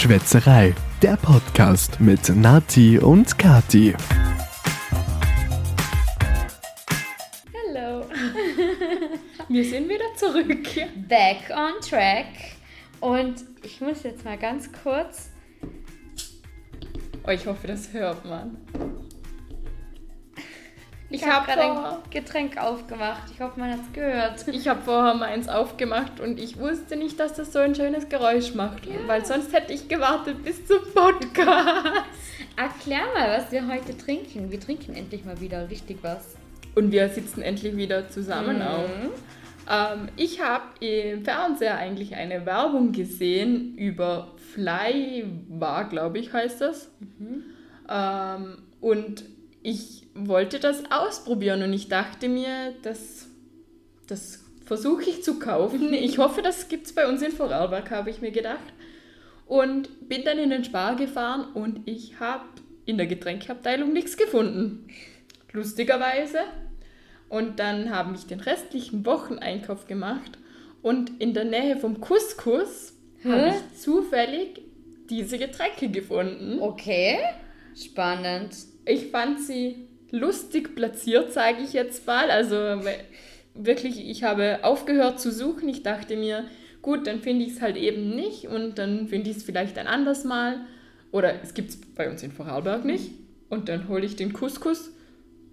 Schwätzerei, der Podcast mit Nati und Kati. Hallo. Wir sind wieder zurück. Back on track. Und ich muss jetzt mal ganz kurz. Oh, ich hoffe, das hört man. Ich, ich habe hab gerade ein Getränk aufgemacht. Ich hoffe, man hat es gehört. Ich habe vorher meins aufgemacht und ich wusste nicht, dass das so ein schönes Geräusch macht. Ja. Weil sonst hätte ich gewartet bis zum Podcast. Erklär mal, was wir heute trinken. Wir trinken endlich mal wieder richtig was. Und wir sitzen endlich wieder zusammen mhm. auf. Ähm, ich habe im Fernseher eigentlich eine Werbung gesehen über Fly war, glaube ich, heißt das. Mhm. Ähm, und ich wollte das ausprobieren und ich dachte mir, das, das versuche ich zu kaufen. Ich hoffe, das gibt es bei uns in Vorarlberg, habe ich mir gedacht. Und bin dann in den Spar gefahren und ich habe in der Getränkeabteilung nichts gefunden. Lustigerweise. Und dann habe ich den restlichen Wocheneinkauf gemacht und in der Nähe vom Couscous habe ich zufällig diese Getränke gefunden. Okay, spannend ich fand sie lustig platziert, sage ich jetzt mal. Also wirklich, ich habe aufgehört zu suchen. Ich dachte mir, gut, dann finde ich es halt eben nicht und dann finde ich es vielleicht ein anderes Mal. Oder es gibt es bei uns in Vorarlberg nicht. Und dann hole ich den Couscous,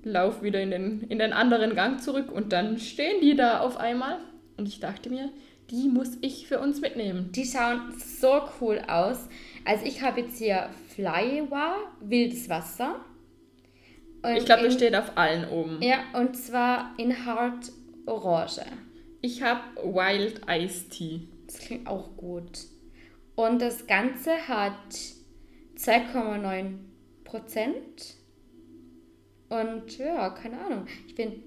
laufe wieder in den, in den anderen Gang zurück und dann stehen die da auf einmal. Und ich dachte mir, die muss ich für uns mitnehmen. Die schauen so cool aus. Also ich habe jetzt hier Flywa, wildes Wasser. Und ich glaube, das steht auf allen oben. Ja, und zwar in Hard Orange. Ich habe Wild Ice Tea. Das klingt auch gut. Und das Ganze hat 2,9 Prozent. Und ja, keine Ahnung. Ich bin.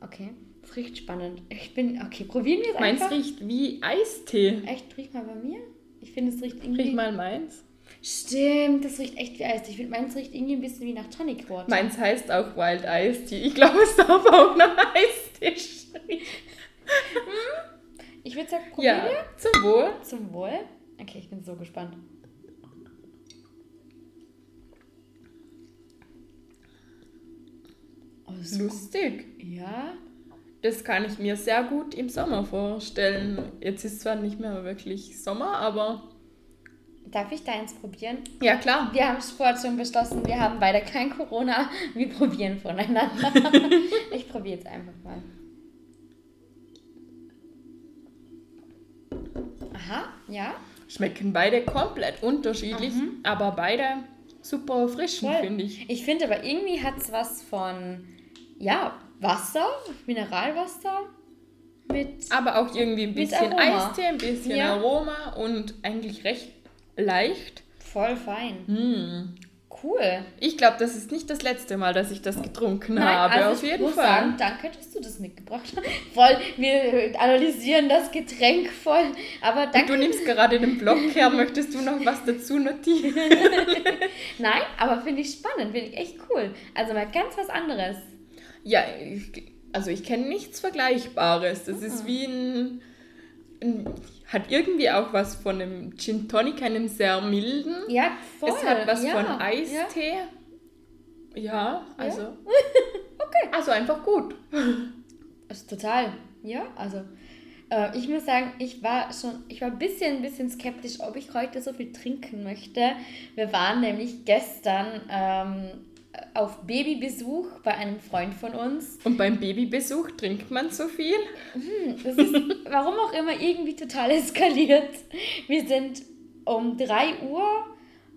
Okay, es riecht spannend. Ich bin. Okay, probieren wir es einfach. Meins riecht wie Eistee. Echt? Riech mal bei mir. Ich finde, es riecht irgendwie. Riech mal meins. Stimmt, das riecht echt wie Eis. Ich finde, meins riecht irgendwie ein bisschen wie nach Tonic Water. Meins heißt auch Wild Tea. Ich glaube, es darf auch nach Eistee hm? Ich würde sagen, probieren ja, Zum Wohl. Zum Wohl. Okay, ich bin so gespannt. Oh, Lustig. Ja. Das kann ich mir sehr gut im Sommer vorstellen. Jetzt ist zwar nicht mehr wirklich Sommer, aber Darf ich deins probieren? Ja, klar. Wir haben vorher schon beschlossen, wir haben beide kein Corona. Wir probieren voneinander. ich probiere jetzt einfach mal. Aha, ja. Schmecken beide komplett unterschiedlich, mhm. aber beide super erfrischend, finde ich. Ich finde aber irgendwie hat es was von, ja, Wasser, Mineralwasser. Mit, aber auch irgendwie ein bisschen Eistee, ein bisschen ja. Aroma und eigentlich recht leicht. Voll fein. Mm. Cool. Ich glaube, das ist nicht das letzte Mal, dass ich das getrunken Nein, habe. Also auf jeden Fall. Sagen, danke, dass du das mitgebracht hast. Voll, wir analysieren das Getränk voll. Aber danke. Und du nimmst gerade den Block her. Möchtest du noch was dazu notieren? Nein, aber finde ich spannend, finde ich echt cool. Also mal ganz was anderes. Ja, ich, also ich kenne nichts Vergleichbares. Das mhm. ist wie ein, ein hat irgendwie auch was von einem Gin Tonic, einem sehr milden. Ja, voll. Es hat was ja, von Eistee. Ja, ja also. Ja. okay. Also einfach gut. Also total. Ja, also. Äh, ich muss sagen, ich war schon, ich war ein bisschen, ein bisschen skeptisch, ob ich heute so viel trinken möchte. Wir waren nämlich gestern ähm, auf Babybesuch bei einem Freund von uns. Und beim Babybesuch trinkt man so viel? Hm, das ist, warum auch immer, irgendwie total eskaliert. Wir sind um 3 Uhr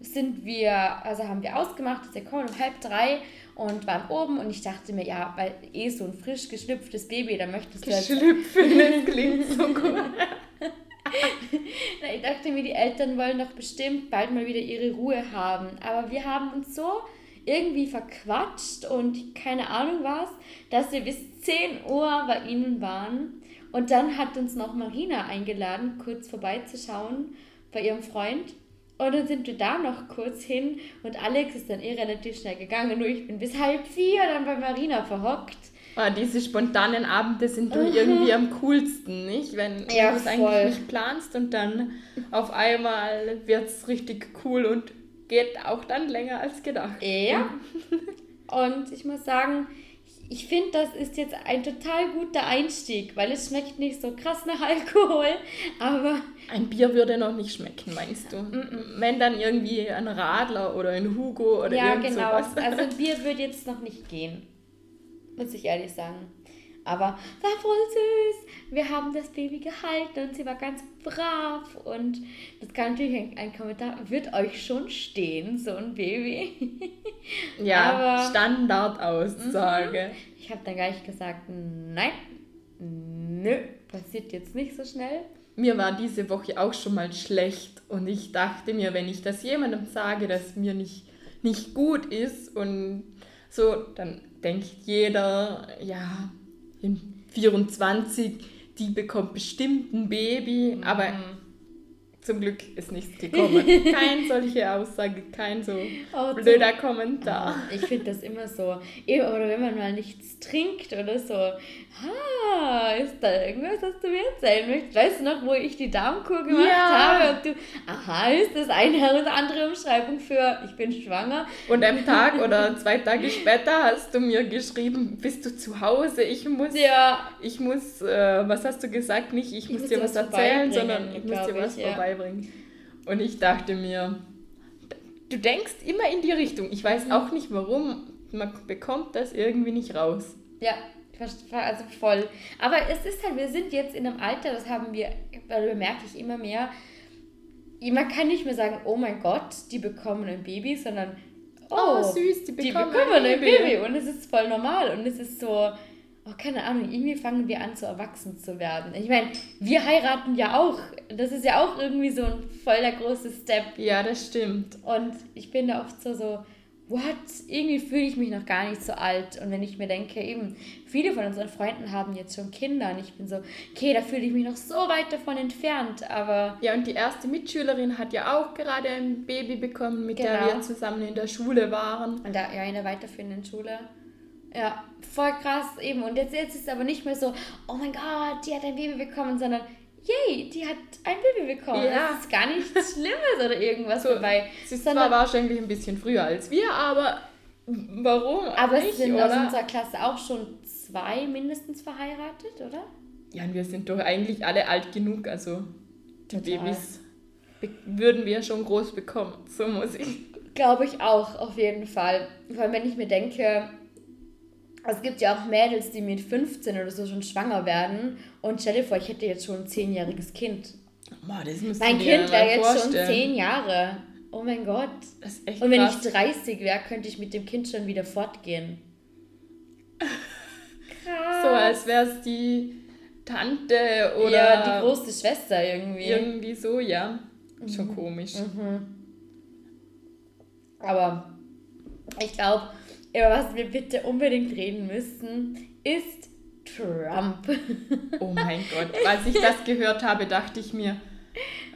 sind wir, also haben wir ausgemacht, dass wir kommen um halb drei und waren oben und ich dachte mir, ja, weil eh so ein frisch geschlüpftes Baby, da möchtest du... Geschlüpfen, das klingt so gut. ich dachte mir, die Eltern wollen doch bestimmt bald mal wieder ihre Ruhe haben. Aber wir haben uns so irgendwie verquatscht und keine Ahnung was, dass wir bis 10 Uhr bei ihnen waren. Und dann hat uns noch Marina eingeladen, kurz vorbeizuschauen bei ihrem Freund. Und dann sind wir da noch kurz hin und Alex ist dann eh relativ schnell gegangen. Nur ich bin bis halb vier dann bei Marina verhockt. Oh, diese spontanen Abende sind doch irgendwie am coolsten, nicht? Wenn Ja, du es eigentlich nicht planst und dann auf einmal wird es richtig cool und geht auch dann länger als gedacht. Ja. Und ich muss sagen, ich finde, das ist jetzt ein total guter Einstieg, weil es schmeckt nicht so krass nach Alkohol, aber Ein Bier würde noch nicht schmecken, meinst du? Wenn dann irgendwie ein Radler oder ein Hugo oder ja, irgend genau. sowas. Also ein Bier würde jetzt noch nicht gehen, muss ich ehrlich sagen. Aber war voll süß. Wir haben das Baby gehalten und sie war ganz brav. Und das kann natürlich ein, ein Kommentar, wird euch schon stehen, so ein Baby. ja, aber- Standardaussage. Ich habe dann gleich gesagt, nein, nö, passiert jetzt nicht so schnell. Mir war diese Woche auch schon mal schlecht und ich dachte mir, wenn ich das jemandem sage, dass mir nicht, nicht gut ist und so, dann denkt jeder, ja, in 24, die bekommt bestimmt ein Baby, aber zum Glück ist nichts gekommen. Kein solche Aussage, kein so Oh, blöder Kommentar. Ich finde das immer so. Eben, Oder wenn man mal nichts trinkt oder so. Ah, ist da irgendwas, was du mir erzählen möchtest? Weißt du noch, wo ich die Darmkur gemacht Ja. habe? Und du, aha, ist das eine oder andere Umschreibung für ich bin schwanger? Und am Tag oder zwei Tage später hast du mir geschrieben, bist du zu Hause? Ich muss Ja, Ich muss, äh, was hast du gesagt? Nicht, ich, muss muss dir was was erzählen, sondern ich muss dir was ich, ja. Vorbeibringen. Und ich dachte mir, du denkst immer in die Richtung. Ich weiß Mhm. auch nicht warum, man bekommt das irgendwie nicht raus. Ja, also voll. Aber es ist halt, wir sind jetzt in einem Alter, das haben wir, weil bemerke ich immer mehr, man kann nicht mehr sagen, oh mein Gott, die bekommen ein Baby, sondern Oh, süß, die die bekommen bekommen ein ein Baby. Baby. Und es ist voll normal und es ist so, oh, keine Ahnung, irgendwie fangen wir an, so erwachsen zu werden. Ich meine, wir heiraten ja auch. Das ist ja auch irgendwie so ein voll der große Step. Ja, das stimmt. Und ich bin da oft so, so, what? Irgendwie fühle ich mich noch gar nicht so alt. Und wenn ich mir denke, eben, viele von unseren Freunden haben jetzt schon Kinder und ich bin so, okay, da fühle ich mich noch so weit davon entfernt. Aber Ja, und die erste Mitschülerin hat ja auch gerade ein Baby bekommen, mit der Genau. wir zusammen in der Schule waren. und da, ja, in der weiterführenden Schule. Ja, voll krass eben. Und jetzt, jetzt ist es aber nicht mehr so, oh mein Gott, die hat ein Baby bekommen, sondern yay, die hat ein Baby bekommen. Ja. Das ist gar nichts Schlimmes oder irgendwas dabei. Sie ist zwar wahrscheinlich ein bisschen früher als wir, aber warum aber es sind aus oder? unserer Klasse auch schon zwei mindestens verheiratet, oder? Ja, und wir sind doch eigentlich alle alt genug, also die Total. Babys würden wir schon groß bekommen. So muss ich. Glaube ich auch, auf jeden Fall. Vor allem, wenn ich mir denke, es gibt ja auch Mädels, die mit 15 oder so schon schwanger werden. Und stell dir vor, ich hätte jetzt schon ein zehnjähriges Kind. Boah, das Mein Kind wäre jetzt schon vorstellen. zehn Jahre. Oh mein Gott. Das ist echt Und wenn krass. ich 30 wäre, könnte ich mit dem Kind schon wieder fortgehen. so, als wäre es die Tante oder ja, die große Schwester irgendwie. irgendwie so, ja. Schon Mhm. komisch. Aber ich glaube, über was wir bitte unbedingt reden müssen, ist Trump. Oh mein Gott, als ich das gehört habe, dachte ich mir,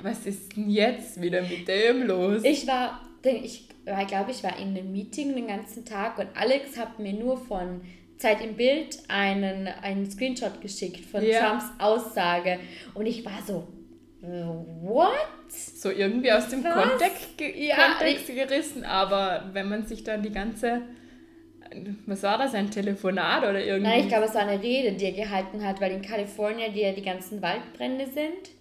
was ist denn jetzt wieder mit dem los? Ich war, denn ich war, glaube ich, war in einem Meeting den ganzen Tag und Alex hat mir nur von Zeit im Bild einen, einen Screenshot geschickt von Ja. Trumps Aussage und ich war so, what? so irgendwie aus dem? Kontext, Ja, Kontext gerissen, aber wenn man sich dann die ganze, was war das, ein Telefonat oder irgendwie? Nein, ich glaube, es war eine Rede, die er gehalten hat, weil in Kalifornien die ja die ganzen Waldbrände sind.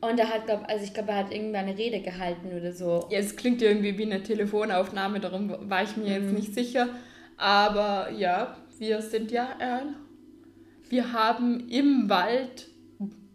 Und er hat, glaub, also ich glaube, er hat irgendwann eine Rede gehalten oder so. ja, es klingt irgendwie wie eine Telefonaufnahme, darum war ich mir Mhm. jetzt nicht sicher, aber ja, wir sind ja, äh, wir haben im Wald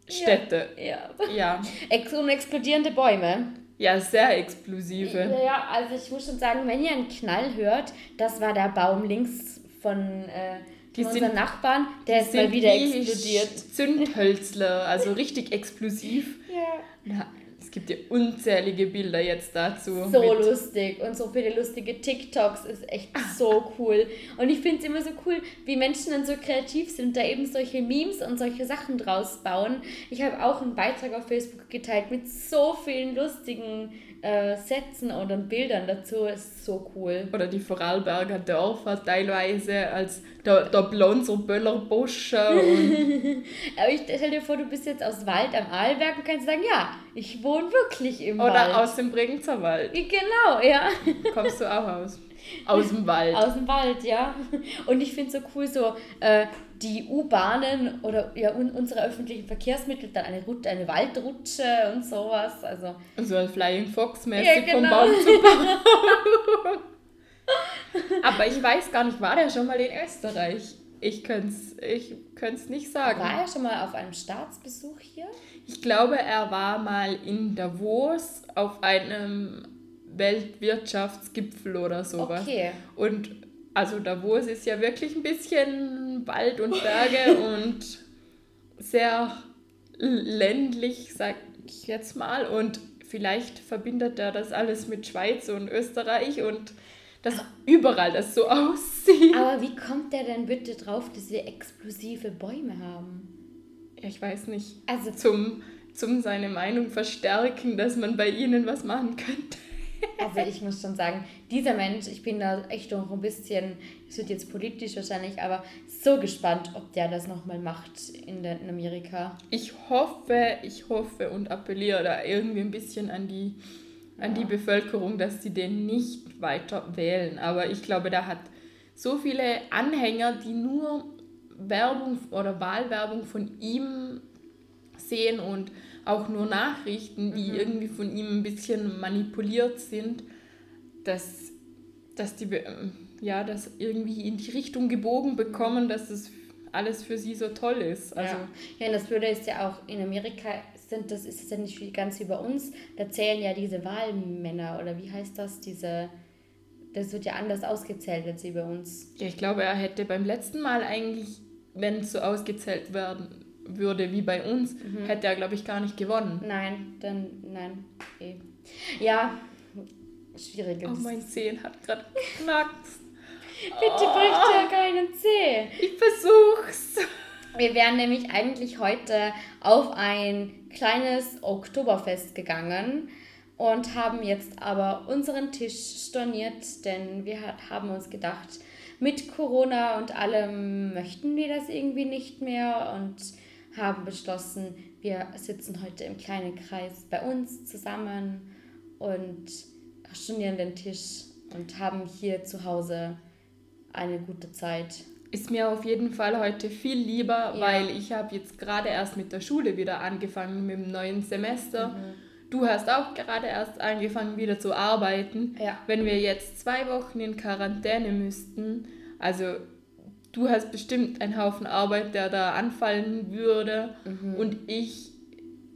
Städte. Ja. Ja, Ex und explodierende Bäume. Ja, sehr explosive. Ja, also ich muss schon sagen, wenn ihr einen Knall hört, das war der Baum links von, äh, von sind- unseren Nachbarn, der ist mal wieder wie explodiert. Zündhölzler, also richtig explosiv. Ja. Ja, es gibt ja unzählige Bilder jetzt dazu. So lustig und so viele lustige TikToks ist echt so cool. Und ich finde es immer so cool, wie Menschen dann so kreativ sind da eben solche Memes und solche Sachen draus bauen. Ich habe auch einen Beitrag auf Facebook geteilt mit so vielen lustigen äh, Sätzen oder Bildern dazu. Ist so cool. Oder die Vorarlberger Dörfer teilweise als der, der Blonser Böller Busch. Aber ich stell dir vor, du bist jetzt aus Wald am Arlberg und kannst sagen, ja, ich wohne wirklich im Oder Wald. Oder aus dem Bregenzer Wald. Genau, ja. Kommst du auch aus? Aus dem Wald. Aus dem Wald, ja. Und ich finde es so cool, so äh, die U-Bahnen oder ja, un unsere öffentlichen Verkehrsmittel, dann eine, Route, eine Waldrutsche und sowas. Also, und so ein Flying Fox-mäßig Ja, vom genau. Baum zu Baum. Aber ich weiß gar nicht, war der schon mal in Österreich? Ich könnte es ich könnt's nicht sagen. war er schon mal auf einem Staatsbesuch hier? Ich glaube, er war mal in Davos auf einem Weltwirtschaftsgipfel oder sowas. Okay. Und also Davos ist ja wirklich ein bisschen Wald und Berge und sehr ländlich, sag ich jetzt mal. Und vielleicht verbindet er das alles mit Schweiz und Österreich und dass überall das so aussieht. Aber wie kommt der denn bitte drauf, dass wir explosive Bäume haben? Ja, ich weiß nicht. Also, Zum, zum seine Meinung verstärken, dass man bei ihnen was machen könnte. Also ich muss schon sagen, dieser Mensch, ich bin da echt noch ein bisschen, es wird jetzt politisch wahrscheinlich, aber so gespannt, ob der das nochmal macht in, der, in Amerika. Ich hoffe, ich hoffe und appelliere da irgendwie ein bisschen an die, an die Bevölkerung, dass sie den nicht weiter wählen. Aber ich glaube, der hat so viele Anhänger, die nur Werbung oder Wahlwerbung von ihm sehen und auch nur Nachrichten, die irgendwie von ihm ein bisschen manipuliert sind, dass, dass die ähm, ja, das irgendwie in die Richtung gebogen bekommen, dass es alles für sie so toll ist. Also ja. ja, und das Blöde ist ja auch, in Amerika sind das ist es ja nicht ganz wie bei uns, da zählen ja diese Wahlmänner oder wie heißt das, diese, das wird ja anders ausgezählt als wie bei uns. Ja, ich glaube, er hätte beim letzten Mal eigentlich, wenn es so ausgezählt werden würde wie bei uns, hätte er, glaube ich, gar nicht gewonnen. Nein, dann, nein. eh. Ja, schwieriges. Oh, mein Zehen hat gerade geknackt. Bitte bricht ja keinen Zeh. Ich versuch's. Wir wären nämlich eigentlich heute auf ein kleines Oktoberfest gegangen und haben jetzt aber unseren Tisch storniert, denn wir ha- haben uns gedacht, mit Corona und allem möchten wir das irgendwie nicht mehr und haben beschlossen, wir sitzen heute im kleinen Kreis bei uns zusammen und stornieren den Tisch und haben hier zu Hause eine gute Zeit. Ist mir auf jeden Fall heute viel lieber, Ja. weil ich habe jetzt gerade erst mit der Schule wieder angefangen, mit dem neuen Semester. Du hast auch gerade erst angefangen, wieder zu arbeiten. Ja. Wenn wir jetzt zwei Wochen in Quarantäne müssten, also du hast bestimmt einen Haufen Arbeit, der da anfallen würde. Und ich,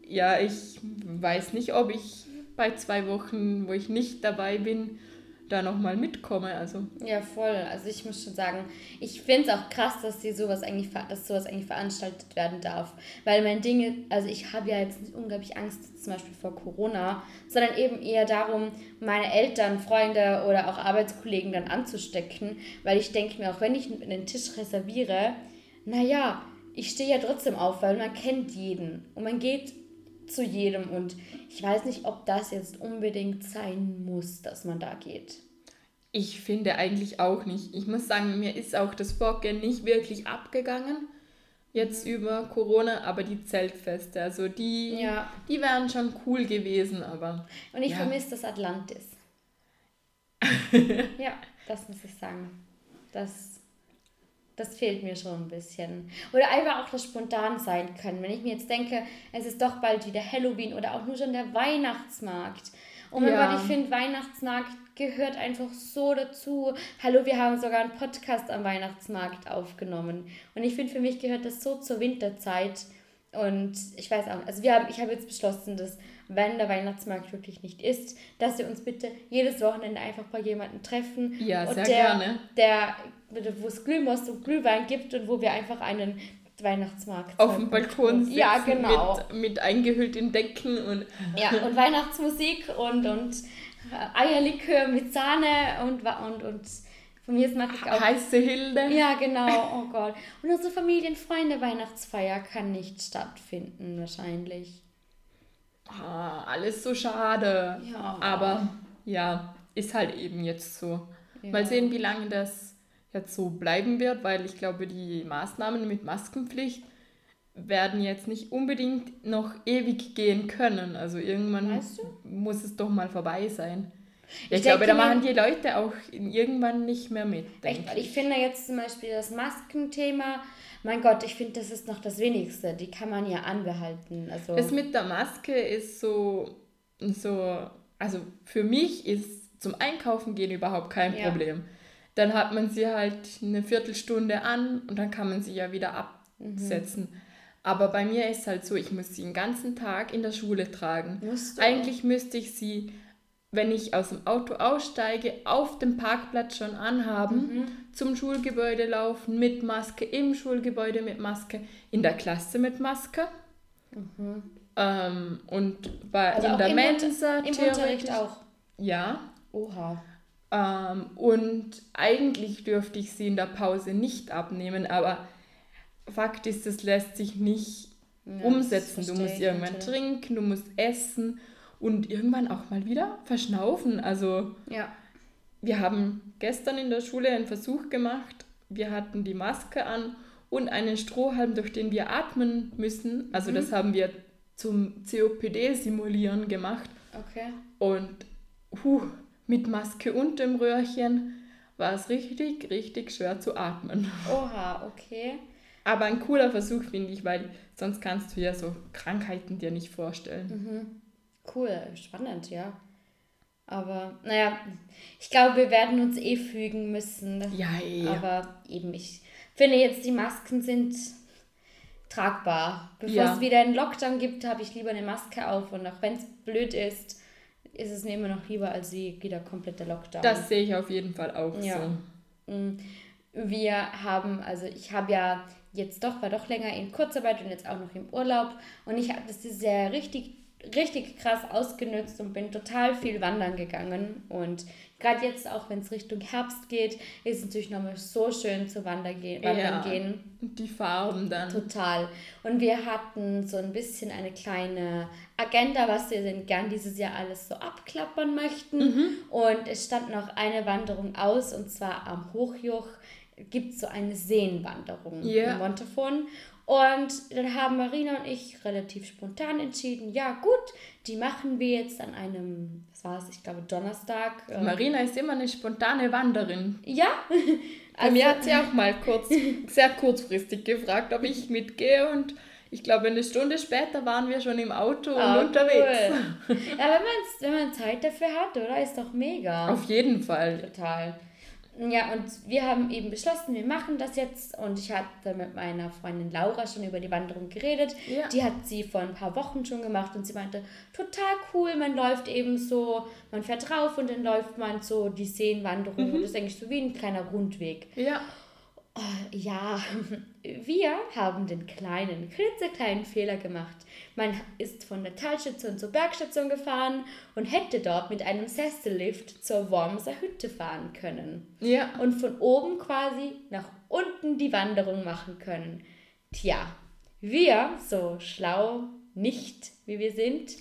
ja, ich weiß nicht, ob ich bei zwei Wochen, wo ich nicht dabei bin, da nochmal mitkomme. Also Ja, voll. Also ich muss schon sagen, ich finde es auch krass, dass sie sowas eigentlich, dass sowas eigentlich veranstaltet werden darf. Weil mein Ding, also ich habe ja jetzt nicht unglaublich Angst zum Beispiel vor Corona, sondern eben eher darum, meine Eltern, Freunde oder auch Arbeitskollegen dann anzustecken. Weil ich denke mir, auch wenn ich einen Tisch reserviere, naja, ich stehe ja trotzdem auf, weil man kennt jeden. Und man geht zu jedem und ich weiß nicht, ob das jetzt unbedingt sein muss, dass man da geht. Ich finde eigentlich auch nicht. Ich muss sagen, mir ist auch das Vorgehen nicht wirklich abgegangen. Jetzt über Corona, aber die Zeltfeste, also die, Ja. die wären schon cool gewesen, aber Und ich Ja. vermisse das Atlantis. ja, das muss ich sagen. Das, das fehlt mir schon ein bisschen. Oder einfach auch das spontan sein können. Wenn ich mir jetzt denke, es ist doch bald wieder Halloween oder auch nur schon der Weihnachtsmarkt. Oh mein Ja. Gott, ich finde, Weihnachtsmarkt gehört einfach so dazu. Hallo, wir haben sogar einen Podcast am Weihnachtsmarkt aufgenommen. Und ich finde, für mich gehört das so zur Winterzeit. Und ich weiß auch, also wir haben, ich habe jetzt beschlossen, dass wenn der Weihnachtsmarkt wirklich nicht ist, dass wir uns bitte jedes Wochenende einfach bei jemandem treffen. Ja, sehr der, gerne. Der, wo es Glühmost und Glühwein gibt und wo wir einfach einen Weihnachtsmarkt auf dem Balkon sitzen Ja, genau. mit, mit eingehüllt in Decken und Ja, und Weihnachtsmusik und, und Eierlikör mit Sahne und, und, und von mir mache ich auch. heiße Hilde. Ja, genau, oh Gott. Und unsere Familienfreunde Weihnachtsfeier kann nicht stattfinden, wahrscheinlich. ah, alles so schade. Ja. Aber ja, ist halt eben jetzt so. Ja. Mal sehen, wie lange das jetzt so bleiben wird, weil ich glaube, die Maßnahmen mit Maskenpflicht werden jetzt nicht unbedingt noch ewig gehen können. Also irgendwann Weißt muss es doch mal vorbei sein. Ja, Ich ich, glaube, da machen die Leute auch irgendwann nicht mehr mit. Weil ich finde jetzt zum Beispiel das Maskenthema, mein Gott, ich finde, das ist noch das Wenigste. Die kann man ja anbehalten. Also, Das mit der Maske ist so, so, also für mich ist zum Einkaufen gehen überhaupt kein Ja. Problem. Dann hat man sie halt eine Viertelstunde an und dann kann man sie ja wieder absetzen. Aber bei mir ist halt so, ich muss sie den ganzen Tag in der Schule tragen. Musst du Eigentlich müsste ich sie, wenn ich aus dem Auto aussteige, auf dem Parkplatz schon anhaben, zum Schulgebäude laufen mit Maske, im Schulgebäude mit Maske, in der Klasse mit Maske. Ähm, und bei, also in der Mensa im Unterricht auch. Ja. Oha. Ähm, und eigentlich dürfte ich sie in der Pause nicht abnehmen, aber Fakt ist, es lässt sich nicht Ja, umsetzen. das Du musst irgendwann natürlich. trinken, du musst essen und irgendwann auch mal wieder verschnaufen. Also Ja. wir haben gestern in der Schule einen Versuch gemacht. Wir hatten die Maske an und einen Strohhalm, durch den wir atmen müssen. Also Mhm. das haben wir zum COPD-Simulieren gemacht. Okay. Und huh, mit Maske und dem Röhrchen war es richtig, richtig schwer zu atmen. Oha, okay. Aber ein cooler Versuch, finde ich, weil sonst kannst du ja so Krankheiten dir nicht vorstellen. Mhm. Cool, spannend, ja. Aber, naja, ich glaube, wir werden uns eh fügen müssen. Ja, eh. Aber eben, ich finde jetzt, die Masken sind tragbar. Bevor Ja. es wieder einen Lockdown gibt, habe ich lieber eine Maske auf. Und auch wenn es blöd ist, ist es mir immer noch lieber als sie wieder kompletter Lockdown. Das sehe ich auf jeden Fall auch Ja. so. Mm, Wir haben, also ich habe ja jetzt doch, war doch länger in Kurzarbeit und jetzt auch noch im Urlaub. Und ich habe das Jahr richtig, richtig krass ausgenutzt und bin total viel wandern gegangen. Und gerade jetzt, auch wenn es Richtung Herbst geht, ist es natürlich nochmal so schön zu wandern, ge wandern Ja. gehen. Die Farben dann. Total. Und wir hatten so ein bisschen eine kleine Agenda, was wir denn gern dieses Jahr alles so abklappern möchten. Mhm. Und es stand noch eine Wanderung aus, und zwar am Hochjoch gibt es so eine Seenwanderung Ja. in Montafon. Und dann haben Marina und ich relativ spontan entschieden, ja gut, die machen wir jetzt an einem, war es, ich glaube Donnerstag. äh, Marina ist immer eine spontane Wanderin. Ja, Bei mir hat sie auch mal kurz, sehr kurzfristig gefragt, ob ich mitgehe und ich glaube, eine Stunde später waren wir schon im Auto und Ah, unterwegs. Cool. Ja, wenn, wenn man Zeit dafür hat, oder? Ist doch mega. Auf jeden Fall. Total. Ja, und wir haben eben beschlossen, wir machen das jetzt. Und ich hatte mit meiner Freundin Laura schon über die Wanderung geredet. Ja. Die hat sie vor ein paar Wochen schon gemacht und sie meinte, total cool, man läuft eben so, man fährt drauf und dann läuft man so die Seenwanderung. Und das ist eigentlich so wie ein kleiner Rundweg. Ja. Ja, wir haben den kleinen, klitzekleinen Fehler gemacht. Man ist von der Talstation zur Bergstation gefahren und hätte dort mit einem Sessellift zur Wormser Hütte fahren können. Ja. Und von oben quasi nach unten die Wanderung machen können. Tja, wir, so schlau nicht wie wir sind,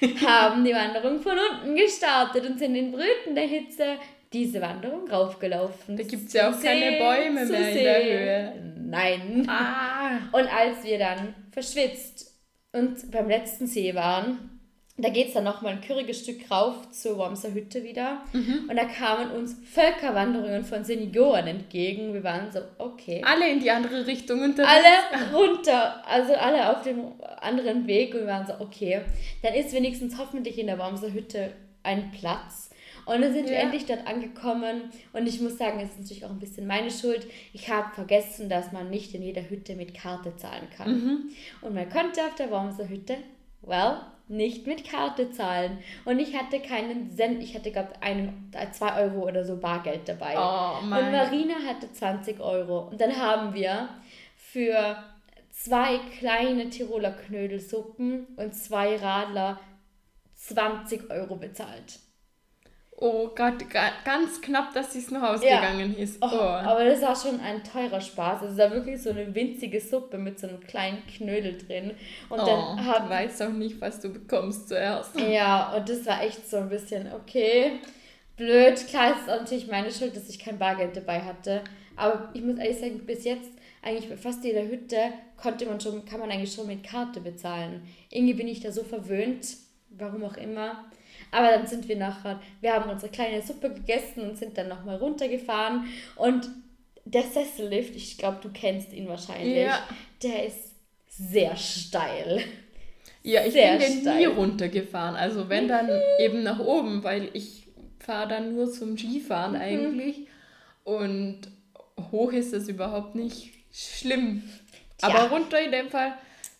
haben die Wanderung von unten gestartet und sind in brütender Hitze diese Wanderung raufgelaufen. Da gibt's ja auch keine Bäume mehr in der. Höhe. Nein. Ah. Und als wir dann verschwitzt und beim letzten See waren, da geht es dann nochmal ein küriges Stück rauf zur Wormser Hütte wieder. Mhm. Und da kamen uns Völkerwanderungen von Senioren entgegen. Wir waren so, okay. Alle in die andere Richtung unterwegs. Alle runter, also alle auf dem anderen Weg. Und wir waren so, okay, dann ist wenigstens hoffentlich in der Wormser Hütte ein Platz. Und dann sind wir Ja. endlich dort angekommen. Und ich muss sagen, es ist natürlich auch ein bisschen meine Schuld. Ich habe vergessen, dass man nicht in jeder Hütte mit Karte zahlen kann. Mhm. Und man konnte auf der Wormser Hütte, well, nicht mit Karte zahlen. Und ich hatte keinen Cent, ich hatte, glaube einen, äh, zwei Euro oder so Bargeld dabei. Oh Und. Marina hatte 20 Euro. Und dann haben wir für zwei kleine Tiroler Knödelsuppen und zwei Radler 20 Euro bezahlt. Oh Gott, ganz knapp, dass sie es noch ausgegangen ja. ist. Oh. Oh, aber das war schon ein teurer Spaß. Es war wirklich so eine winzige Suppe mit so einem kleinen Knödel drin. Und oh, dann hat, du weißt auch nicht, was du bekommst zuerst. Ja, und das war echt so ein bisschen, okay, blöd. Klar, es ist natürlich meine Schuld, dass ich kein Bargeld dabei hatte. Aber ich muss ehrlich sagen, bis jetzt eigentlich bei fast jeder Hütte konnte man schon, kann man eigentlich schon mit Karte bezahlen. Irgendwie bin ich da so verwöhnt, warum auch immer. Aber dann sind wir nachher, wir haben unsere kleine Suppe gegessen und sind dann nochmal runtergefahren. Und der Sessellift, ich glaube, du kennst ihn wahrscheinlich, ja. der ist sehr steil. Ja, ich sehr bin steil. nie runtergefahren. Also wenn dann eben nach oben, weil ich fahre dann nur zum Skifahren mhm. eigentlich. Und hoch ist das überhaupt nicht schlimm. Tja. Aber runter in dem Fall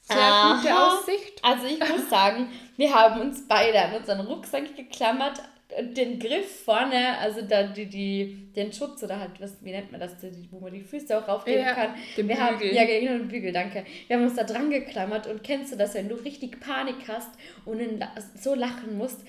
sehr Aha. gute Aussicht. Also ich muss sagen, wir haben uns beide an unseren Rucksack geklammert, den Griff vorne, also da die, die, den Schutz oder halt, was, wie nennt man das, wo man die Füße auch aufgeben ja, kann. Den wir Bügel. Haben, ja, genau, den Bügel, danke. Wir haben uns da dran geklammert und kennst du das, wenn du richtig Panik hast und so lachen musst,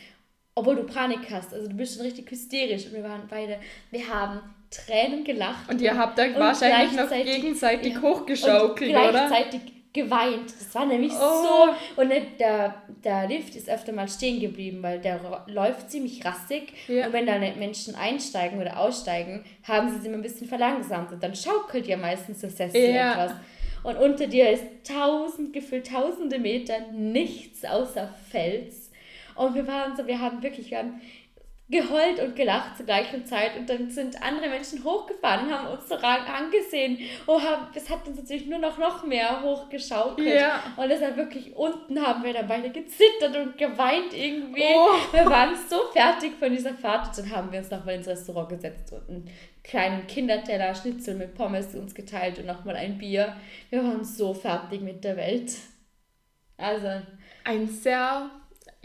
obwohl du Panik hast, also du bist schon richtig hysterisch und wir waren beide, wir haben Tränen gelacht. Und ihr habt da wahrscheinlich noch gegenseitig ja, hochgeschaukelt, und gleichzeitig oder? Geweint. Das war nämlich oh. so. Und der, der Lift ist öfter mal stehen geblieben, weil der läuft ziemlich rassig. Ja. Und wenn da Menschen einsteigen oder aussteigen, haben sie sich immer ein bisschen verlangsamt. Und dann schaukelt ja meistens das Sessel ja. etwas. Und unter dir ist tausend, gefühlt tausende Meter nichts außer Fels. Und wir waren so, wir haben wirklich, wir haben geheult und gelacht zur gleichen Zeit und dann sind andere Menschen hochgefahren und haben uns so angesehen und haben, es hat uns natürlich nur noch, noch mehr hochgeschaukelt ja. und deshalb wirklich unten haben wir dann beide gezittert und geweint irgendwie. Oh. Wir waren so fertig von dieser Fahrt und dann haben wir uns nochmal ins Restaurant gesetzt und einen kleinen Kinderteller Schnitzel mit Pommes uns geteilt und nochmal ein Bier. Wir waren so fertig mit der Welt. Also ein sehr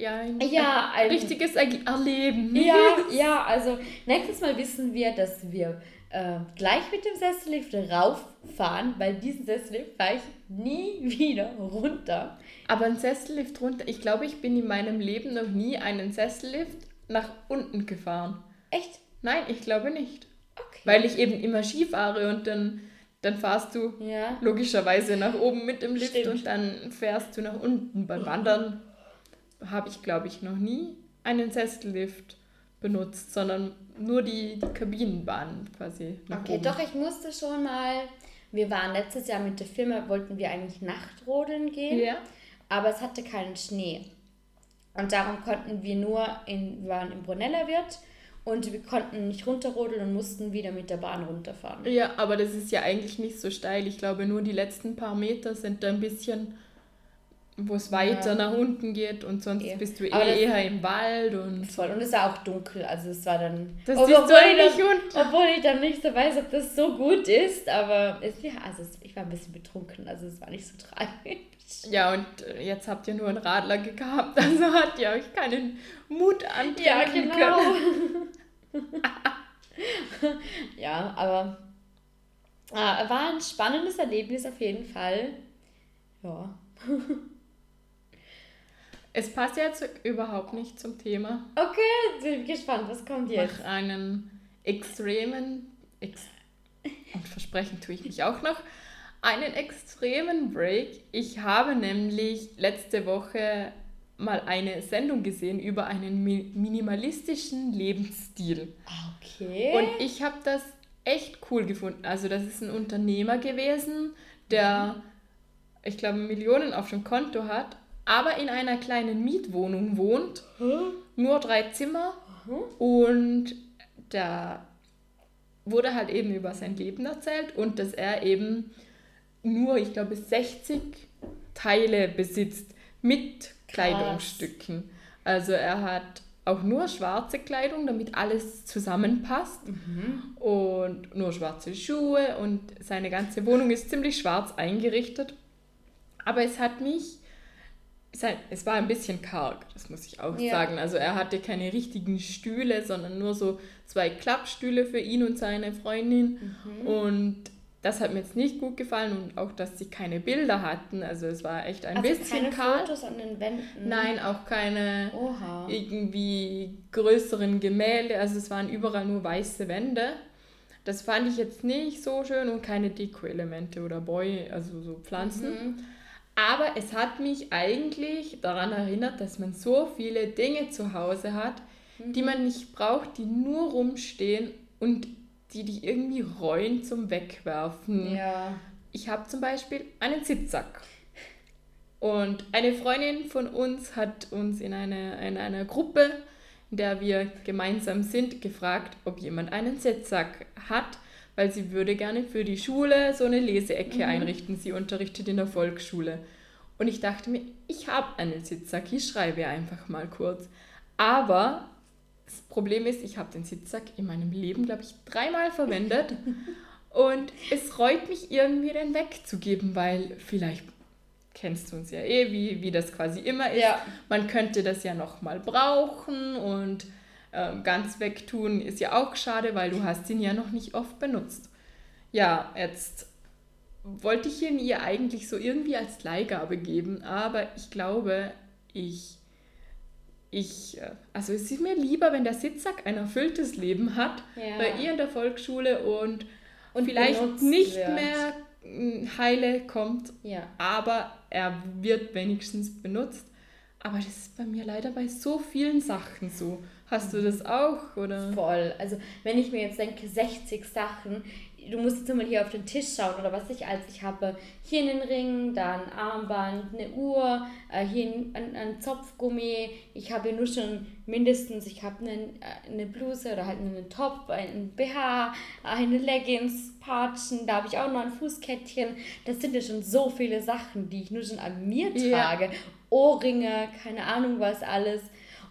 ja, ein, ja, ein richtiges Erleben. Ja, ja, also nächstes Mal wissen wir, dass wir äh, gleich mit dem Sessellift rauffahren, weil diesen Sessellift fahre ich nie wieder runter. Aber ein Sessellift runter, ich glaube, ich bin in meinem Leben noch nie einen Sessellift nach unten gefahren. Echt? Nein, ich glaube nicht. Okay. Weil ich eben immer Ski fahre und dann, dann fahrst du ja. logischerweise nach oben mit dem Lift Stimmt. und dann fährst du nach unten. Beim Wandern habe ich, glaube ich, noch nie einen Sessellift benutzt, sondern nur die, die Kabinenbahn quasi. okay, oben. doch, ich musste schon mal. Wir waren letztes Jahr mit der Firma, wollten wir eigentlich Nachtrodeln gehen, ja. aber es hatte keinen Schnee. Und darum konnten wir nur in, wir waren im Brunella Wirt und wir konnten nicht runterrodeln und mussten wieder mit der Bahn runterfahren. Ja, aber das ist ja eigentlich nicht so steil. Ich glaube, nur die letzten paar Meter sind da ein bisschen wo es weiter ja. nach unten geht und sonst e. bist du eh eher im Wald und. Voll. Und es war auch dunkel, also es war dann. Das obwohl, du nicht dann, Obwohl ich dann nicht so weiß, ob das so gut ist, aber es, ja, also es, ich war ein bisschen betrunken, also es war nicht so tragisch. Ja, und äh, jetzt habt ihr nur einen Radler gehabt, also habt ihr euch keinen Mut antreiben ja, genau. können. ja, aber äh, war ein spannendes Erlebnis auf jeden Fall. Ja. Es passt jetzt überhaupt nicht zum Thema. Okay, bin gespannt, was kommt jetzt? Nach einem extremen, ex und versprechen tue ich mich auch noch, einen extremen Break. Ich habe nämlich letzte Woche mal eine Sendung gesehen über einen minimalistischen Lebensstil. Okay. Und ich habe das echt cool gefunden. Also das ist ein Unternehmer gewesen, der, mhm. ich glaube, Millionen auf dem Konto hat aber in einer kleinen Mietwohnung wohnt. Hm? Nur drei Zimmer. Hm? Und da wurde halt eben über sein Leben erzählt und dass er eben nur, ich glaube, 60 Teile besitzt mit Kleidungsstücken. Also er hat auch nur schwarze Kleidung, damit alles zusammenpasst mhm. und nur schwarze Schuhe und seine ganze Wohnung ist ziemlich schwarz eingerichtet. Aber es hat mich es war ein bisschen karg, das muss ich auch ja. sagen. Also er hatte keine richtigen Stühle, sondern nur so zwei Klappstühle für ihn und seine Freundin. Mhm. Und das hat mir jetzt nicht gut gefallen und auch, dass sie keine Bilder hatten. Also es war echt ein also bisschen keine kahl. Fotos an den Wänden? Nein, auch keine Oha. irgendwie größeren Gemälde. Also es waren überall nur weiße Wände. Das fand ich jetzt nicht so schön und keine Deko-Elemente oder Boy, also so Pflanzen. Mhm. Aber es hat mich eigentlich daran erinnert, dass man so viele Dinge zu Hause hat, mhm. die man nicht braucht, die nur rumstehen und die dich irgendwie reuen zum Wegwerfen. Ja. Ich habe zum Beispiel einen Sitzsack. Und eine Freundin von uns hat uns in, eine, in einer Gruppe, in der wir gemeinsam sind, gefragt, ob jemand einen Sitzsack hat, weil sie würde gerne für die Schule so eine Leseecke mhm. einrichten. Sie unterrichtet in der Volksschule. Und ich dachte mir, ich habe einen Sitzsack, ich schreibe einfach mal kurz. Aber das Problem ist, ich habe den Sitzsack in meinem Leben, glaube ich, dreimal verwendet. und es reut mich irgendwie, den wegzugeben, weil vielleicht kennst du uns ja eh, wie, wie das quasi immer ist. Ja. Man könnte das ja nochmal brauchen und äh, ganz wegtun ist ja auch schade, weil du hast ihn ja noch nicht oft benutzt. Ja, jetzt wollte ich ihn ihr eigentlich so irgendwie als Leihgabe geben, aber ich glaube, ich ich, äh, also es ist mir lieber, wenn der Sitzsack ein erfülltes Leben hat ja. bei ihr in der Volksschule und, und vielleicht nicht wird. mehr hm, heile kommt, ja. aber er wird wenigstens benutzt. Aber das ist bei mir leider bei so vielen Sachen so. Hast du das auch, oder? Voll. Also wenn ich mir jetzt denke, 60 Sachen, du musst jetzt mal hier auf den Tisch schauen oder was ich als ich habe hier einen Ring, dann ein Armband, eine Uhr, äh, hier ein, ein, Zopfgummi. Ich habe nur schon mindestens, ich habe einen, äh, eine Bluse oder halt einen Top, einen BH, eine Leggings, Patschen, da habe ich auch noch ein Fußkettchen. Das sind ja schon so viele Sachen, die ich nur schon an mir trage. Ja. Ohrringe, keine Ahnung was alles.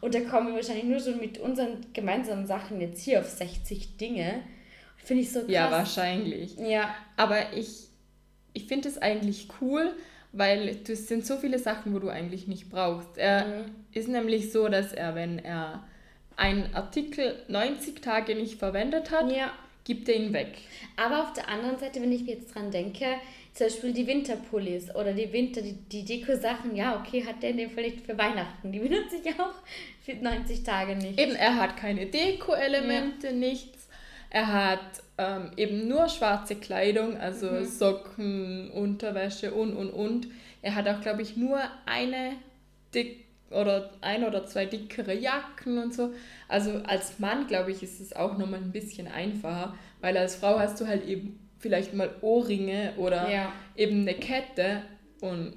Und da kommen wir wahrscheinlich nur schon mit unseren gemeinsamen Sachen jetzt hier auf 60 Dinge. Finde ich so krass. Ja, wahrscheinlich. Ja. Aber ich, ich finde es eigentlich cool, weil das sind so viele Sachen, wo du eigentlich nicht brauchst. Er mhm. ist nämlich so, dass er, wenn er einen Artikel 90 Tage nicht verwendet hat, ja. gibt er ihn weg. Aber auf der anderen Seite, wenn ich mir jetzt dran denke, zum Beispiel die Winterpullis oder die Winter, die, die Deko-Sachen, ja, okay, hat der in dem Fall nicht für Weihnachten. Die benutze ich auch für 90 Tage nicht. Eben, er hat keine Deko-Elemente, ja. nichts. Er hat ähm, eben nur schwarze Kleidung, also mhm. Socken, Unterwäsche und und und. Er hat auch, glaube ich, nur eine dick oder ein oder zwei dickere Jacken und so. Also als Mann, glaube ich, ist es auch nochmal ein bisschen einfacher, weil als Frau hast du halt eben vielleicht mal Ohrringe oder ja. eben eine Kette und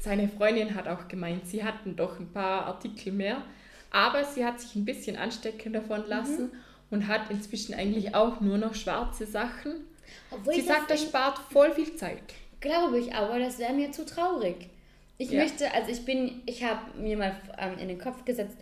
seine Freundin hat auch gemeint, sie hatten doch ein paar Artikel mehr, aber sie hat sich ein bisschen anstecken davon lassen mhm und hat inzwischen eigentlich auch nur noch schwarze Sachen. Obwohl Sie sagt, das spart voll viel Zeit. Glaube ich, aber das wäre mir zu traurig. Ich ja. möchte, also ich bin, ich habe mir mal ähm, in den Kopf gesetzt,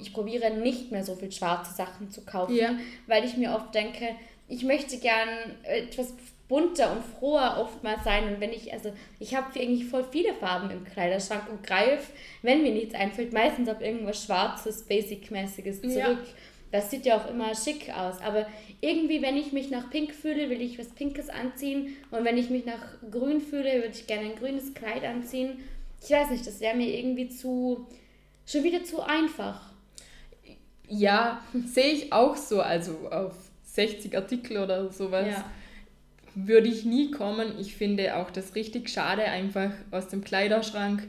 ich probiere nicht mehr so viel schwarze Sachen zu kaufen, ja. weil ich mir oft denke, ich möchte gern etwas bunter und froher oftmals sein und wenn ich, also ich habe eigentlich voll viele Farben im Kleiderschrank und greife, wenn mir nichts einfällt, meistens auf irgendwas Schwarzes, Basic-mäßiges zurück. Ja. Das sieht ja auch immer schick aus. Aber irgendwie, wenn ich mich nach Pink fühle, will ich was Pinkes anziehen. Und wenn ich mich nach Grün fühle, würde ich gerne ein grünes Kleid anziehen. Ich weiß nicht, das wäre mir irgendwie zu. schon wieder zu einfach. Ja, sehe ich auch so. Also auf 60 Artikel oder sowas. Ja. Würde ich nie kommen. Ich finde auch das richtig schade, einfach aus dem Kleiderschrank,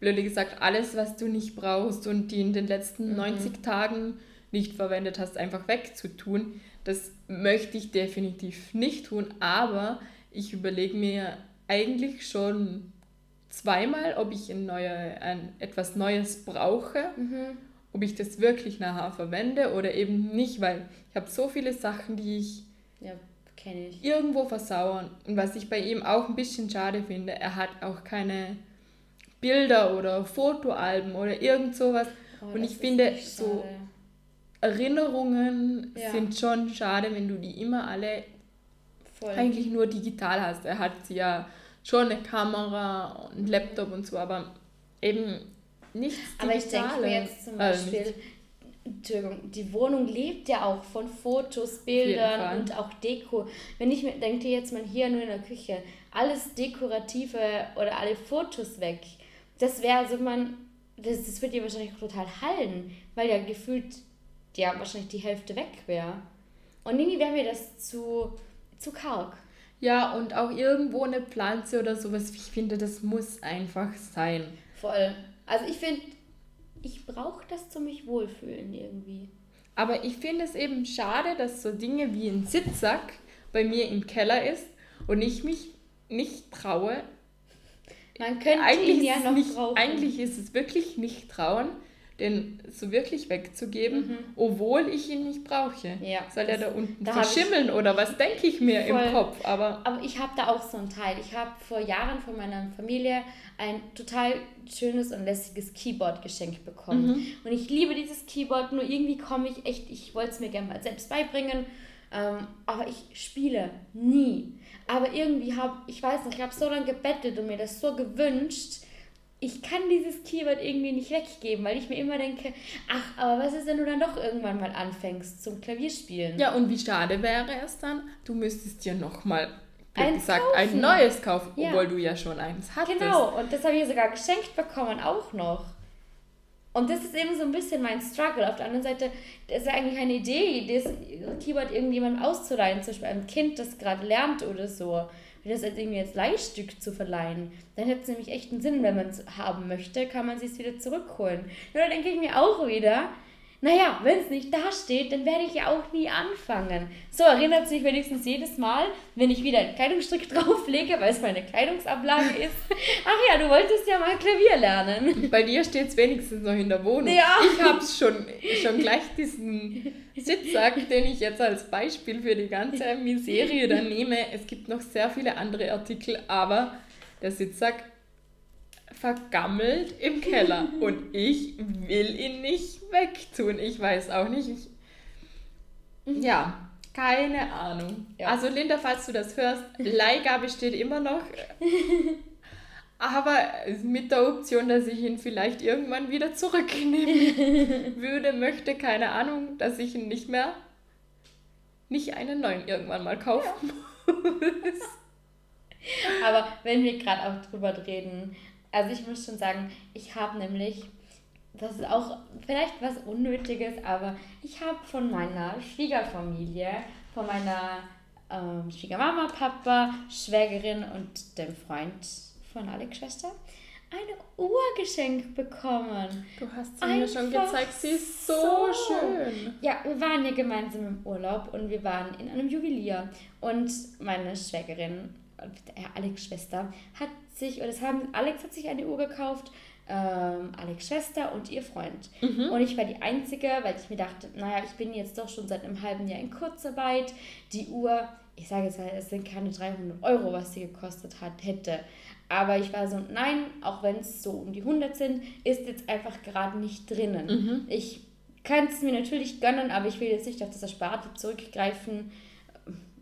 blöde gesagt, alles, was du nicht brauchst und die in den letzten mhm. 90 Tagen nicht verwendet hast, einfach wegzutun. Das möchte ich definitiv nicht tun, aber ich überlege mir eigentlich schon zweimal, ob ich ein, neue, ein etwas Neues brauche, mhm. ob ich das wirklich nachher verwende oder eben nicht, weil ich habe so viele Sachen, die ich, ja, ich irgendwo versauern. Und was ich bei ihm auch ein bisschen schade finde, er hat auch keine Bilder oder Fotoalben oder irgend sowas. Oh, und ich finde, so Erinnerungen ja. sind schon schade, wenn du die immer alle Voll. eigentlich nur digital hast. Er hat ja schon eine Kamera, einen Laptop und so, aber eben nichts Aber ich denke mir jetzt zum also Beispiel, Entschuldigung, die Wohnung lebt ja auch von Fotos, Bildern und auch Deko. Wenn ich mir denke jetzt mal hier nur in der Küche, alles Dekorative oder alle Fotos weg, das wäre also man, das, das wird ja wahrscheinlich total hallen, weil ja gefühlt ja wahrscheinlich die Hälfte weg wäre. Und irgendwie wäre mir das zu, zu karg. Ja, und auch irgendwo eine Pflanze oder sowas. Ich finde, das muss einfach sein. Voll. Also ich finde, ich brauche das zu mich wohlfühlen irgendwie. Aber ich finde es eben schade, dass so Dinge wie ein Sitzsack bei mir im Keller ist und ich mich nicht traue. Man könnte eigentlich ihn ja noch nicht, brauchen. Eigentlich ist es wirklich nicht trauen, den so wirklich wegzugeben, mhm. obwohl ich ihn nicht brauche. Ja, Soll er da unten verschimmeln oder was denke ich mir voll. im Kopf? Aber, aber ich habe da auch so einen Teil. Ich habe vor Jahren von meiner Familie ein total schönes und lässiges Keyboard geschenkt bekommen. Mhm. Und ich liebe dieses Keyboard, nur irgendwie komme ich echt, ich wollte es mir gerne mal selbst beibringen, ähm, aber ich spiele nie. Aber irgendwie habe, ich weiß nicht, ich habe so lange gebettelt und mir das so gewünscht, ich kann dieses Keyword irgendwie nicht weggeben, weil ich mir immer denke, ach, aber was ist, wenn du dann doch irgendwann mal anfängst zum Klavierspielen? Ja, und wie schade wäre es dann, du müsstest dir nochmal gesagt, ein neues kaufen, ja. obwohl du ja schon eins hattest. Genau, und das habe ich sogar geschenkt bekommen, auch noch. Und das ist eben so ein bisschen mein Struggle. Auf der anderen Seite, das ist ja eigentlich eine Idee, das Keyboard irgendjemandem auszuleihen, zum Beispiel einem Kind, das gerade lernt oder so das als irgendwie als Leihstück zu verleihen, dann hätte es nämlich echt einen Sinn, wenn man es haben möchte, kann man es wieder zurückholen. Nur da denke ich mir auch wieder, naja, wenn es nicht da steht, dann werde ich ja auch nie anfangen. So erinnert sich wenigstens jedes Mal, wenn ich wieder einen Kleidungsstück drauflege, weil es meine Kleidungsablage ist. Ach ja, du wolltest ja mal Klavier lernen. Bei dir steht es wenigstens noch in der Wohnung. Ja. Ich habe schon, schon gleich diesen Sitzsack, den ich jetzt als Beispiel für die ganze Miserie dann nehme. Es gibt noch sehr viele andere Artikel, aber der Sitzsack vergammelt im Keller und ich will ihn nicht wegtun. Ich weiß auch nicht. Ich, ja, keine Ahnung. Ja. Also Linda, falls du das hörst, Leihgabe steht immer noch. Aber mit der Option, dass ich ihn vielleicht irgendwann wieder zurücknehmen würde, möchte, keine Ahnung, dass ich ihn nicht mehr, nicht einen neuen irgendwann mal kaufen ja. muss. Aber wenn wir gerade auch drüber reden, also ich muss schon sagen, ich habe nämlich, das ist auch vielleicht was Unnötiges, aber ich habe von meiner Schwiegerfamilie, von meiner ähm, Schwiegermama, Papa, Schwägerin und dem Freund von Alex Schwester eine Uhr geschenkt bekommen. Du hast sie mir schon gezeigt, sie ist so, so, schön. Ja, wir waren ja gemeinsam im Urlaub und wir waren in einem Juwelier und meine Schwägerin, Alex Schwester, hat sich, oder das haben, Alex hat sich eine Uhr gekauft, ähm, Alex Schwester und ihr Freund. Mhm. Und ich war die Einzige, weil ich mir dachte, naja, ich bin jetzt doch schon seit einem halben Jahr in Kurzarbeit. Die Uhr, ich sage jetzt mal, es sind keine 300 Euro, was sie gekostet hat, hätte. Aber ich war so, nein, auch wenn es so um die 100 sind, ist jetzt einfach gerade nicht drinnen. Mhm. Ich kann es mir natürlich gönnen, aber ich will jetzt nicht auf das Ersparte zurückgreifen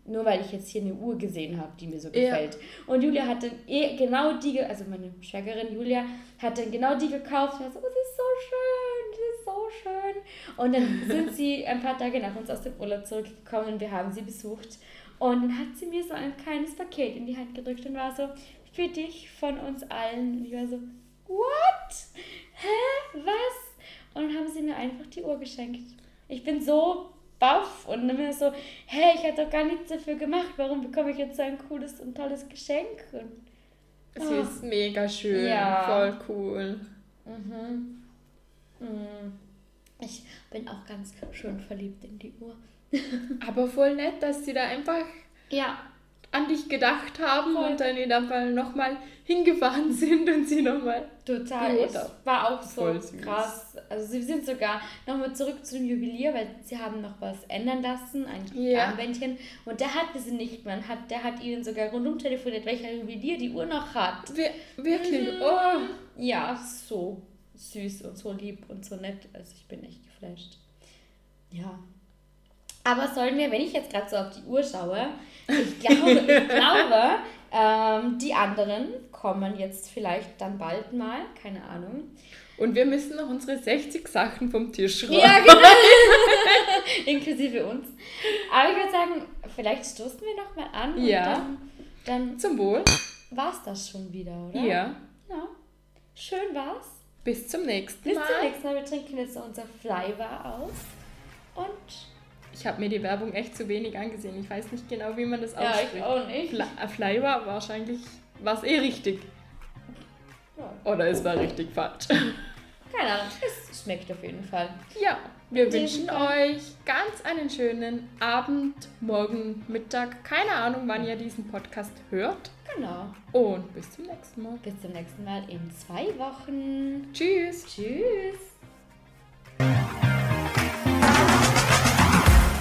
nur weil ich jetzt hier eine Uhr gesehen habe, die mir so gefällt. Ja. Und Julia hat dann eh genau die, also meine Schwägerin Julia hat dann genau die gekauft und hat so, oh, sie ist so schön, sie ist so schön. Und dann sind sie ein paar Tage nach uns aus dem Urlaub zurückgekommen und wir haben sie besucht. Und dann hat sie mir so ein kleines Paket in die Hand gedrückt und war so, für dich von uns allen. Und ich war so, what? Hä? Was? Und dann haben sie mir einfach die Uhr geschenkt. Ich bin so baff und dann bin ich so, hey, ich hatte doch gar nichts dafür gemacht, warum bekomme ich jetzt so ein cooles und tolles Geschenk? Und, oh. Sie ist mega schön, ja. voll cool. Mhm. Mhm. Ich bin auch ganz schön verliebt in die Uhr. Aber voll nett, dass sie da einfach ja an dich gedacht haben Voll. und dann in dem Fall nochmal hingefahren sind und sie nochmal. Total. War auch so krass. Also sie sind sogar nochmal zurück zu dem Juwelier, weil sie haben noch was ändern lassen, ein ja. Armbändchen. Und der hatte sie nicht. Man hat, der hat ihnen sogar rundum telefoniert, welcher Juwelier die Uhr noch hat. Wir, wirklich? Mhm. Oh. Ja, so süß und so lieb und so nett. Also ich bin echt geflasht. Ja. Aber sollen wir, wenn ich jetzt gerade so auf die Uhr schaue, ich glaube, ich glaube ähm, die anderen kommen jetzt vielleicht dann bald mal, keine Ahnung. Und wir müssen noch unsere 60 Sachen vom Tisch räumen. Ja, genau. Inklusive uns. Aber ich würde sagen, vielleicht stoßen wir noch mal an und Ja. dann, dann Zum Wohl. war's das schon wieder, oder? Ja. Ja. Schön war's. Bis zum nächsten Bis Mal. zum nächsten Mal. Wir trinken jetzt unser Flybar aus. Und Ich habe mir die Werbung echt zu wenig angesehen. Ich weiß nicht genau, wie man das ja, ausspricht. ich auch nicht. Fly, äh, Fly war wahrscheinlich, war es eh richtig. Ja. Oder es war richtig falsch. Keine Ahnung, es schmeckt auf jeden Fall. Ja, wir In wünschen euch ganz einen schönen Abend, Morgen, Mittag. Keine Ahnung, wann ihr diesen Podcast hört. Genau. Und bis zum nächsten Mal. Bis zum nächsten Mal in zwei Wochen. Tschüss. Tschüss.